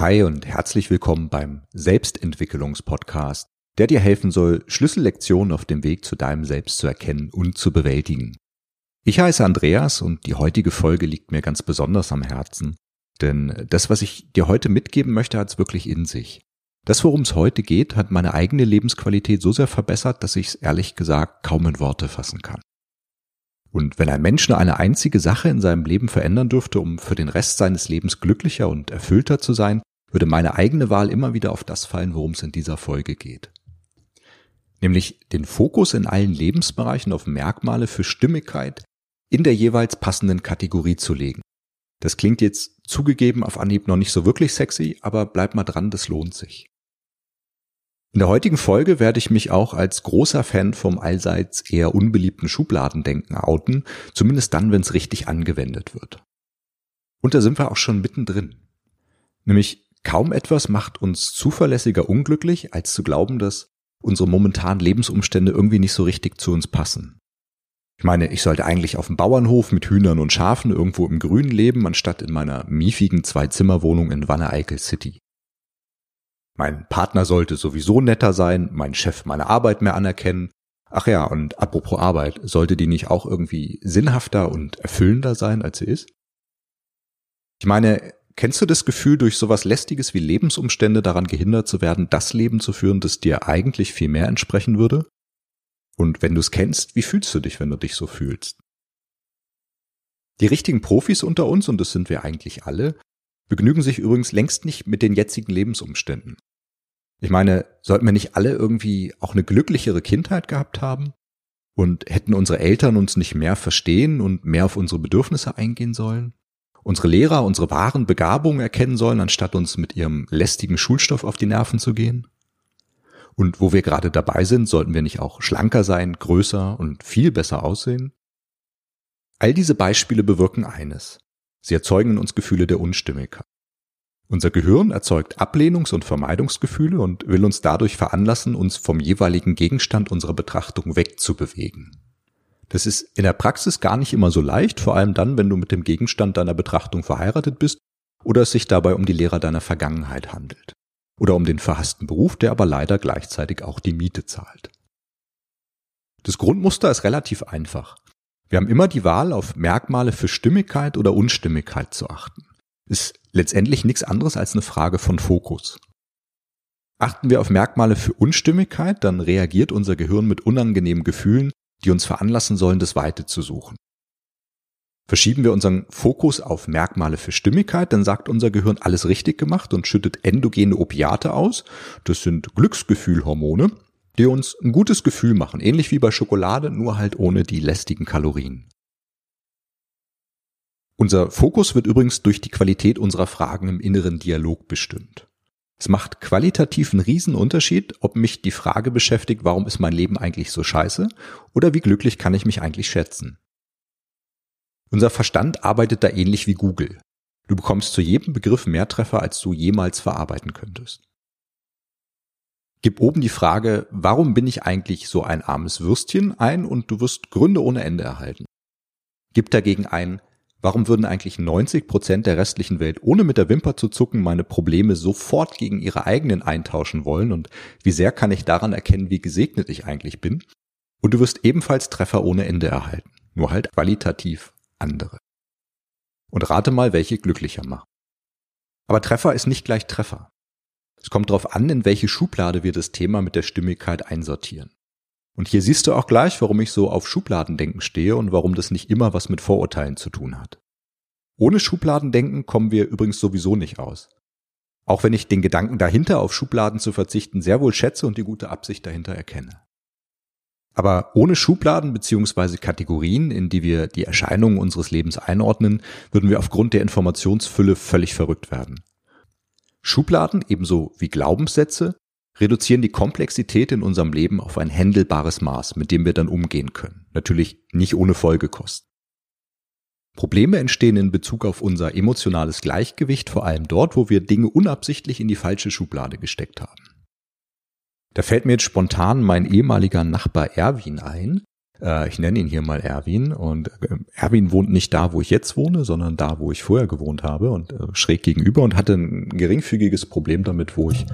Hi und herzlich willkommen beim Selbstentwicklungspodcast, der dir helfen soll, Schlüssellektionen auf dem Weg zu deinem Selbst zu erkennen und zu bewältigen. Ich heiße Andreas und die heutige Folge liegt mir ganz besonders am Herzen, denn das, was ich dir heute mitgeben möchte, hat es wirklich in sich. Das, worum es heute geht, hat meine eigene Lebensqualität so sehr verbessert, dass ich es ehrlich gesagt kaum in Worte fassen kann. Und wenn ein Mensch nur eine einzige Sache in seinem Leben verändern dürfte, um für den Rest seines Lebens glücklicher und erfüllter zu sein, würde meine eigene Wahl immer wieder auf das fallen, worum es in dieser Folge geht. Nämlich den Fokus in allen Lebensbereichen auf Merkmale für Stimmigkeit in der jeweils passenden Kategorie zu legen. Das klingt jetzt zugegeben auf Anhieb noch nicht so wirklich sexy, aber bleib mal dran, das lohnt sich. In der heutigen Folge werde ich mich auch als großer Fan vom allseits eher unbeliebten Schubladendenken outen, zumindest dann, wenn es richtig angewendet wird. Und da sind wir auch schon mittendrin. Nämlich kaum etwas macht uns zuverlässiger unglücklich, als zu glauben, dass unsere momentanen Lebensumstände irgendwie nicht so richtig zu uns passen. Ich meine, ich sollte eigentlich auf dem Bauernhof mit Hühnern und Schafen irgendwo im Grünen leben, anstatt in meiner miefigen Zwei-Zimmer-Wohnung in Wanne-Eickel City. Mein Partner sollte sowieso netter sein, mein Chef meine Arbeit mehr anerkennen. Ach ja, und apropos Arbeit, sollte die nicht auch irgendwie sinnhafter und erfüllender sein, als sie ist? Ich meine, kennst du das Gefühl, durch sowas Lästiges wie Lebensumstände daran gehindert zu werden, das Leben zu führen, das dir eigentlich viel mehr entsprechen würde? Und wenn du es kennst, wie fühlst du dich, wenn du dich so fühlst? Die richtigen Profis unter uns, und das sind wir eigentlich alle, begnügen sich übrigens längst nicht mit den jetzigen Lebensumständen. Ich meine, sollten wir nicht alle irgendwie auch eine glücklichere Kindheit gehabt haben? Und hätten unsere Eltern uns nicht mehr verstehen und mehr auf unsere Bedürfnisse eingehen sollen? Unsere Lehrer unsere wahren Begabungen erkennen sollen, anstatt uns mit ihrem lästigen Schulstoff auf die Nerven zu gehen? Und wo wir gerade dabei sind, sollten wir nicht auch schlanker sein, größer und viel besser aussehen? All diese Beispiele bewirken eines. Sie erzeugen in uns Gefühle der Unstimmigkeit. Unser Gehirn erzeugt Ablehnungs- und Vermeidungsgefühle und will uns dadurch veranlassen, uns vom jeweiligen Gegenstand unserer Betrachtung wegzubewegen. Das ist in der Praxis gar nicht immer so leicht, vor allem dann, wenn du mit dem Gegenstand deiner Betrachtung verheiratet bist oder es sich dabei um die Lehrer deiner Vergangenheit handelt. Oder um den verhassten Beruf, der aber leider gleichzeitig auch die Miete zahlt. Das Grundmuster ist relativ einfach. Wir haben immer die Wahl, auf Merkmale für Stimmigkeit oder Unstimmigkeit zu achten ist letztendlich nichts anderes als eine Frage von Fokus. Achten wir auf Merkmale für Unstimmigkeit, dann reagiert unser Gehirn mit unangenehmen Gefühlen, die uns veranlassen sollen, das Weite zu suchen. Verschieben wir unseren Fokus auf Merkmale für Stimmigkeit, dann sagt unser Gehirn alles richtig gemacht und schüttet endogene Opiate aus. Das sind Glücksgefühlhormone, die uns ein gutes Gefühl machen, ähnlich wie bei Schokolade, nur halt ohne die lästigen Kalorien. Unser Fokus wird übrigens durch die Qualität unserer Fragen im inneren Dialog bestimmt. Es macht qualitativ einen Riesenunterschied, ob mich die Frage beschäftigt, warum ist mein Leben eigentlich so scheiße oder wie glücklich kann ich mich eigentlich schätzen. Unser Verstand arbeitet da ähnlich wie Google. Du bekommst zu jedem Begriff mehr Treffer, als du jemals verarbeiten könntest. Gib oben die Frage, warum bin ich eigentlich so ein armes Würstchen ein und du wirst Gründe ohne Ende erhalten. Gib dagegen ein, Warum würden eigentlich 90 Prozent der restlichen Welt ohne mit der Wimper zu zucken meine Probleme sofort gegen ihre eigenen eintauschen wollen und wie sehr kann ich daran erkennen, wie gesegnet ich eigentlich bin? Und du wirst ebenfalls Treffer ohne Ende erhalten, nur halt qualitativ andere. Und rate mal, welche glücklicher machen. Aber Treffer ist nicht gleich Treffer. Es kommt darauf an, in welche Schublade wir das Thema mit der Stimmigkeit einsortieren. Und hier siehst du auch gleich, warum ich so auf Schubladendenken stehe und warum das nicht immer was mit Vorurteilen zu tun hat. Ohne Schubladendenken kommen wir übrigens sowieso nicht aus. Auch wenn ich den Gedanken dahinter, auf Schubladen zu verzichten, sehr wohl schätze und die gute Absicht dahinter erkenne. Aber ohne Schubladen bzw. Kategorien, in die wir die Erscheinungen unseres Lebens einordnen, würden wir aufgrund der Informationsfülle völlig verrückt werden. Schubladen ebenso wie Glaubenssätze reduzieren die Komplexität in unserem Leben auf ein händelbares Maß, mit dem wir dann umgehen können. Natürlich nicht ohne Folgekosten. Probleme entstehen in Bezug auf unser emotionales Gleichgewicht vor allem dort, wo wir Dinge unabsichtlich in die falsche Schublade gesteckt haben. Da fällt mir jetzt spontan mein ehemaliger Nachbar Erwin ein, Äh, ich nenne ihn hier mal Erwin und äh, Erwin wohnt nicht da, wo ich jetzt wohne, sondern da, wo ich vorher gewohnt habe und äh, schräg gegenüber und hatte ein geringfügiges Problem damit, wo ich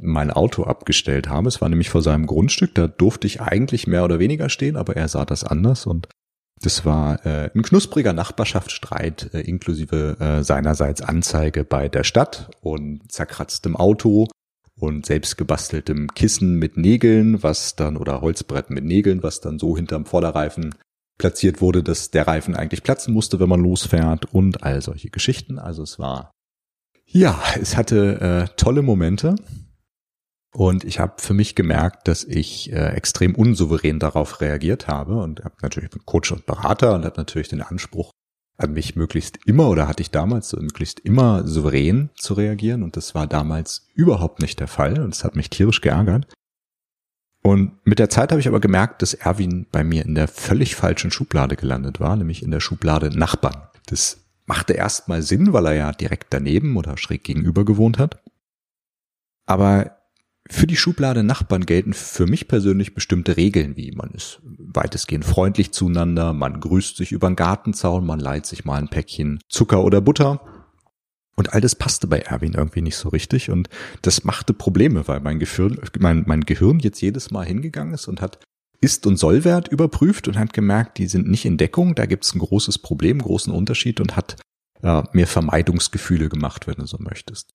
mein Auto abgestellt habe. Es war nämlich vor seinem Grundstück, da durfte ich eigentlich mehr oder weniger stehen, aber er sah das anders und das war äh, ein knuspriger Nachbarschaftsstreit äh, inklusive äh, seinerseits Anzeige bei der Stadt und zerkratztem Auto und selbst gebasteltem Kissen mit Nägeln, was dann oder Holzbrett mit Nägeln, was dann so hinterm Vorderreifen platziert wurde, dass der Reifen eigentlich platzen musste, wenn man losfährt und all solche Geschichten. Also es war ja, es hatte äh, tolle Momente und ich habe für mich gemerkt, dass ich äh, extrem unsouverän darauf reagiert habe und habe natürlich bin Coach und Berater und habe natürlich den Anspruch an mich möglichst immer oder hatte ich damals so möglichst immer souverän zu reagieren und das war damals überhaupt nicht der Fall und es hat mich tierisch geärgert. Und mit der Zeit habe ich aber gemerkt, dass Erwin bei mir in der völlig falschen Schublade gelandet war, nämlich in der Schublade Nachbarn. Das machte erstmal Sinn, weil er ja direkt daneben oder schräg gegenüber gewohnt hat. Aber für die Schublade Nachbarn gelten für mich persönlich bestimmte Regeln, wie man ist weitestgehend freundlich zueinander, man grüßt sich über den Gartenzaun, man leiht sich mal ein Päckchen Zucker oder Butter. Und all das passte bei Erwin irgendwie nicht so richtig und das machte Probleme, weil mein Gehirn, mein, mein Gehirn jetzt jedes Mal hingegangen ist und hat Ist- und Sollwert überprüft und hat gemerkt, die sind nicht in Deckung, da gibt es ein großes Problem, großen Unterschied und hat äh, mir Vermeidungsgefühle gemacht, wenn du so möchtest.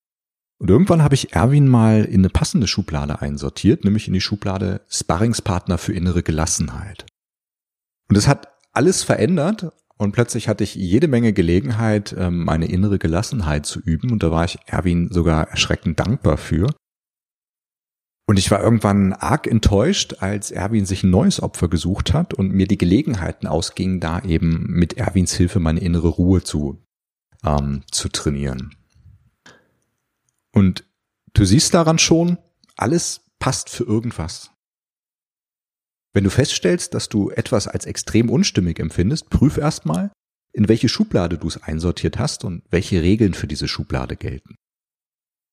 Und irgendwann habe ich Erwin mal in eine passende Schublade einsortiert, nämlich in die Schublade Sparringspartner für innere Gelassenheit. Und es hat alles verändert und plötzlich hatte ich jede Menge Gelegenheit, ähm, meine innere Gelassenheit zu üben und da war ich Erwin sogar erschreckend dankbar für. Und ich war irgendwann arg enttäuscht, als Erwin sich ein neues Opfer gesucht hat und mir die Gelegenheiten ausgingen, da eben mit Erwins Hilfe meine innere Ruhe zu, ähm, zu trainieren. Und du siehst daran schon, alles passt für irgendwas. Wenn du feststellst, dass du etwas als extrem unstimmig empfindest, prüf erstmal, in welche Schublade du es einsortiert hast und welche Regeln für diese Schublade gelten.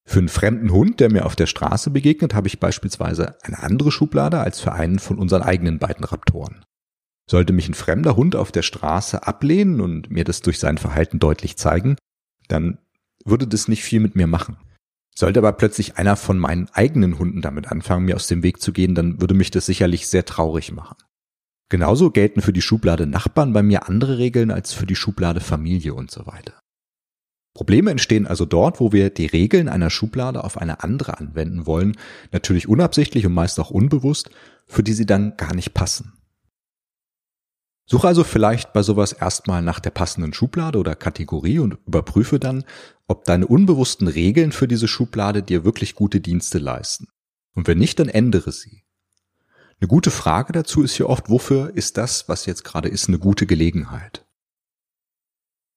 Für einen fremden Hund, der mir auf der Straße begegnet, habe ich beispielsweise eine andere Schublade als für einen von unseren eigenen beiden Raptoren. Sollte mich ein fremder Hund auf der Straße ablehnen und mir das durch sein Verhalten deutlich zeigen, dann würde das nicht viel mit mir machen. Sollte aber plötzlich einer von meinen eigenen Hunden damit anfangen, mir aus dem Weg zu gehen, dann würde mich das sicherlich sehr traurig machen. Genauso gelten für die Schublade Nachbarn bei mir andere Regeln als für die Schublade Familie und so weiter. Probleme entstehen also dort, wo wir die Regeln einer Schublade auf eine andere anwenden wollen, natürlich unabsichtlich und meist auch unbewusst, für die sie dann gar nicht passen. Suche also vielleicht bei sowas erstmal nach der passenden Schublade oder Kategorie und überprüfe dann, ob deine unbewussten Regeln für diese Schublade dir wirklich gute Dienste leisten. Und wenn nicht, dann ändere sie. Eine gute Frage dazu ist hier oft, wofür ist das, was jetzt gerade ist, eine gute Gelegenheit?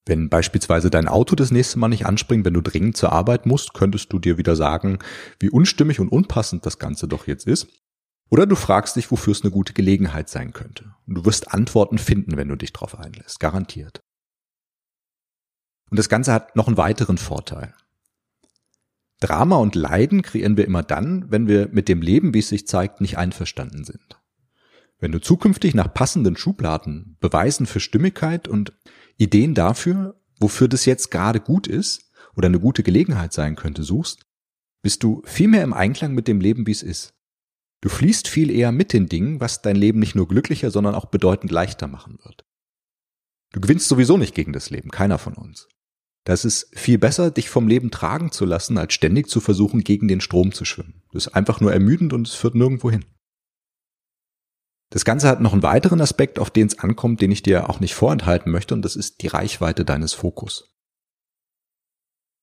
Wenn beispielsweise dein Auto das nächste Mal nicht anspringt, wenn du dringend zur Arbeit musst, könntest du dir wieder sagen, wie unstimmig und unpassend das Ganze doch jetzt ist oder du fragst dich, wofür es eine gute Gelegenheit sein könnte. Und du wirst Antworten finden, wenn du dich darauf einlässt. Garantiert. Und das Ganze hat noch einen weiteren Vorteil. Drama und Leiden kreieren wir immer dann, wenn wir mit dem Leben, wie es sich zeigt, nicht einverstanden sind. Wenn du zukünftig nach passenden Schubladen, Beweisen für Stimmigkeit und Ideen dafür, wofür das jetzt gerade gut ist oder eine gute Gelegenheit sein könnte, suchst, bist du viel mehr im Einklang mit dem Leben, wie es ist. Du fließt viel eher mit den Dingen, was dein Leben nicht nur glücklicher, sondern auch bedeutend leichter machen wird. Du gewinnst sowieso nicht gegen das Leben, keiner von uns. Das ist viel besser, dich vom Leben tragen zu lassen, als ständig zu versuchen, gegen den Strom zu schwimmen. Das ist einfach nur ermüdend und es führt nirgendwo hin. Das Ganze hat noch einen weiteren Aspekt, auf den es ankommt, den ich dir auch nicht vorenthalten möchte, und das ist die Reichweite deines Fokus.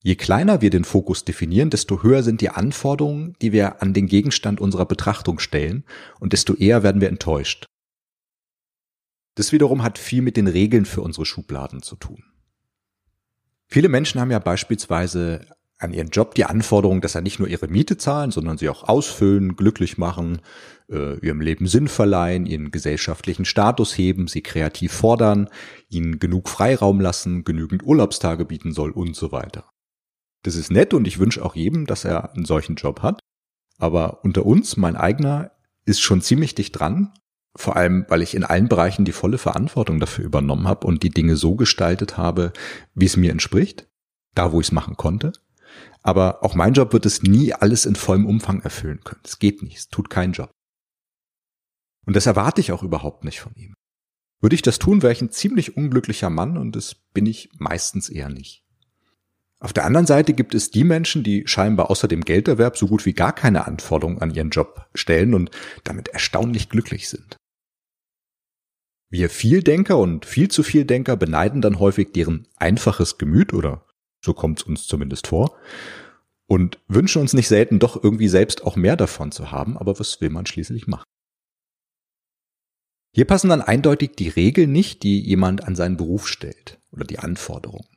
Je kleiner wir den Fokus definieren, desto höher sind die Anforderungen, die wir an den Gegenstand unserer Betrachtung stellen und desto eher werden wir enttäuscht. Das wiederum hat viel mit den Regeln für unsere Schubladen zu tun. Viele Menschen haben ja beispielsweise an ihren Job die Anforderung, dass er nicht nur ihre Miete zahlen, sondern sie auch ausfüllen, glücklich machen, äh, ihrem Leben Sinn verleihen, ihren gesellschaftlichen Status heben, sie kreativ fordern, ihnen genug Freiraum lassen, genügend Urlaubstage bieten soll und so weiter. Das ist nett und ich wünsche auch jedem, dass er einen solchen Job hat. Aber unter uns, mein eigener, ist schon ziemlich dicht dran vor allem, weil ich in allen Bereichen die volle Verantwortung dafür übernommen habe und die Dinge so gestaltet habe, wie es mir entspricht, da wo ich es machen konnte. Aber auch mein Job wird es nie alles in vollem Umfang erfüllen können. Es geht nicht, es tut keinen Job. Und das erwarte ich auch überhaupt nicht von ihm. Würde ich das tun, wäre ich ein ziemlich unglücklicher Mann und das bin ich meistens eher nicht. Auf der anderen Seite gibt es die Menschen, die scheinbar außer dem Gelderwerb so gut wie gar keine Anforderungen an ihren Job stellen und damit erstaunlich glücklich sind. Wir Vieldenker und viel zu viel Denker beneiden dann häufig deren einfaches Gemüt oder so kommt es uns zumindest vor und wünschen uns nicht selten doch irgendwie selbst auch mehr davon zu haben, aber was will man schließlich machen? Hier passen dann eindeutig die Regeln nicht, die jemand an seinen Beruf stellt oder die Anforderungen.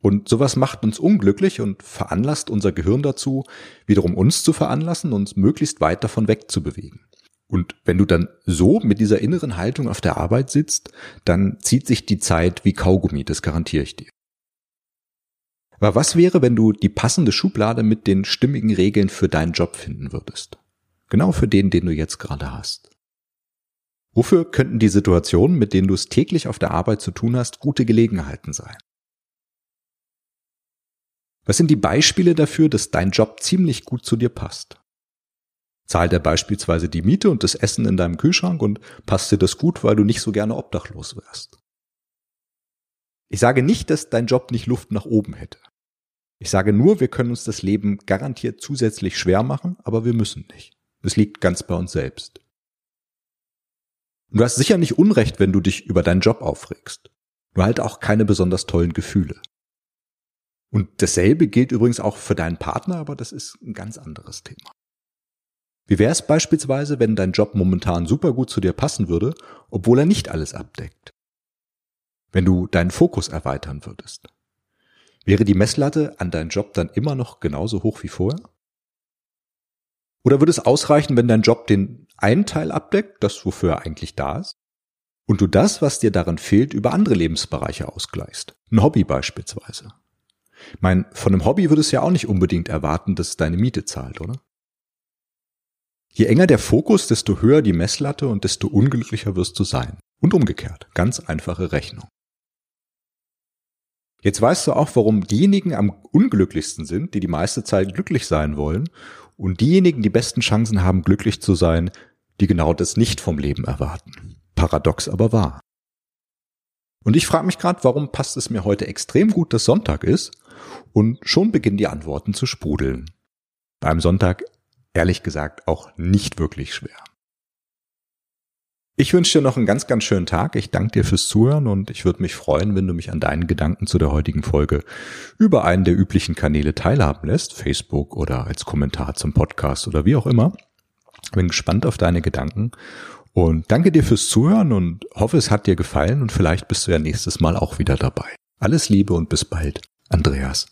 Und sowas macht uns unglücklich und veranlasst unser Gehirn dazu, wiederum uns zu veranlassen, uns möglichst weit davon wegzubewegen. Und wenn du dann so mit dieser inneren Haltung auf der Arbeit sitzt, dann zieht sich die Zeit wie Kaugummi, das garantiere ich dir. Aber was wäre, wenn du die passende Schublade mit den stimmigen Regeln für deinen Job finden würdest? Genau für den, den du jetzt gerade hast. Wofür könnten die Situationen, mit denen du es täglich auf der Arbeit zu tun hast, gute Gelegenheiten sein? Was sind die Beispiele dafür, dass dein Job ziemlich gut zu dir passt? Zahlt er beispielsweise die Miete und das Essen in deinem Kühlschrank und passt dir das gut, weil du nicht so gerne obdachlos wärst? Ich sage nicht, dass dein Job nicht Luft nach oben hätte. Ich sage nur, wir können uns das Leben garantiert zusätzlich schwer machen, aber wir müssen nicht. Es liegt ganz bei uns selbst. Du hast sicher nicht Unrecht, wenn du dich über deinen Job aufregst. Nur halt auch keine besonders tollen Gefühle. Und dasselbe gilt übrigens auch für deinen Partner, aber das ist ein ganz anderes Thema. Wie wäre es beispielsweise, wenn dein Job momentan super gut zu dir passen würde, obwohl er nicht alles abdeckt? Wenn du deinen Fokus erweitern würdest? Wäre die Messlatte an deinen Job dann immer noch genauso hoch wie vorher? Oder würde es ausreichen, wenn dein Job den einen Teil abdeckt, das wofür er eigentlich da ist, und du das, was dir daran fehlt, über andere Lebensbereiche ausgleichst? Ein Hobby beispielsweise. Ich meine, von einem Hobby würdest du ja auch nicht unbedingt erwarten, dass es deine Miete zahlt, oder? Je enger der Fokus, desto höher die Messlatte und desto unglücklicher wirst du sein. Und umgekehrt. Ganz einfache Rechnung. Jetzt weißt du auch, warum diejenigen am unglücklichsten sind, die die meiste Zeit glücklich sein wollen, und diejenigen die besten Chancen haben, glücklich zu sein, die genau das nicht vom Leben erwarten. Paradox aber wahr. Und ich frage mich gerade, warum passt es mir heute extrem gut, dass Sonntag ist, und schon beginnen die Antworten zu sprudeln. Beim Sonntag ehrlich gesagt auch nicht wirklich schwer. Ich wünsche dir noch einen ganz, ganz schönen Tag. Ich danke dir fürs Zuhören und ich würde mich freuen, wenn du mich an deinen Gedanken zu der heutigen Folge über einen der üblichen Kanäle teilhaben lässt, Facebook oder als Kommentar zum Podcast oder wie auch immer. Bin gespannt auf deine Gedanken und danke dir fürs Zuhören und hoffe, es hat dir gefallen und vielleicht bist du ja nächstes Mal auch wieder dabei. Alles Liebe und bis bald, Andreas.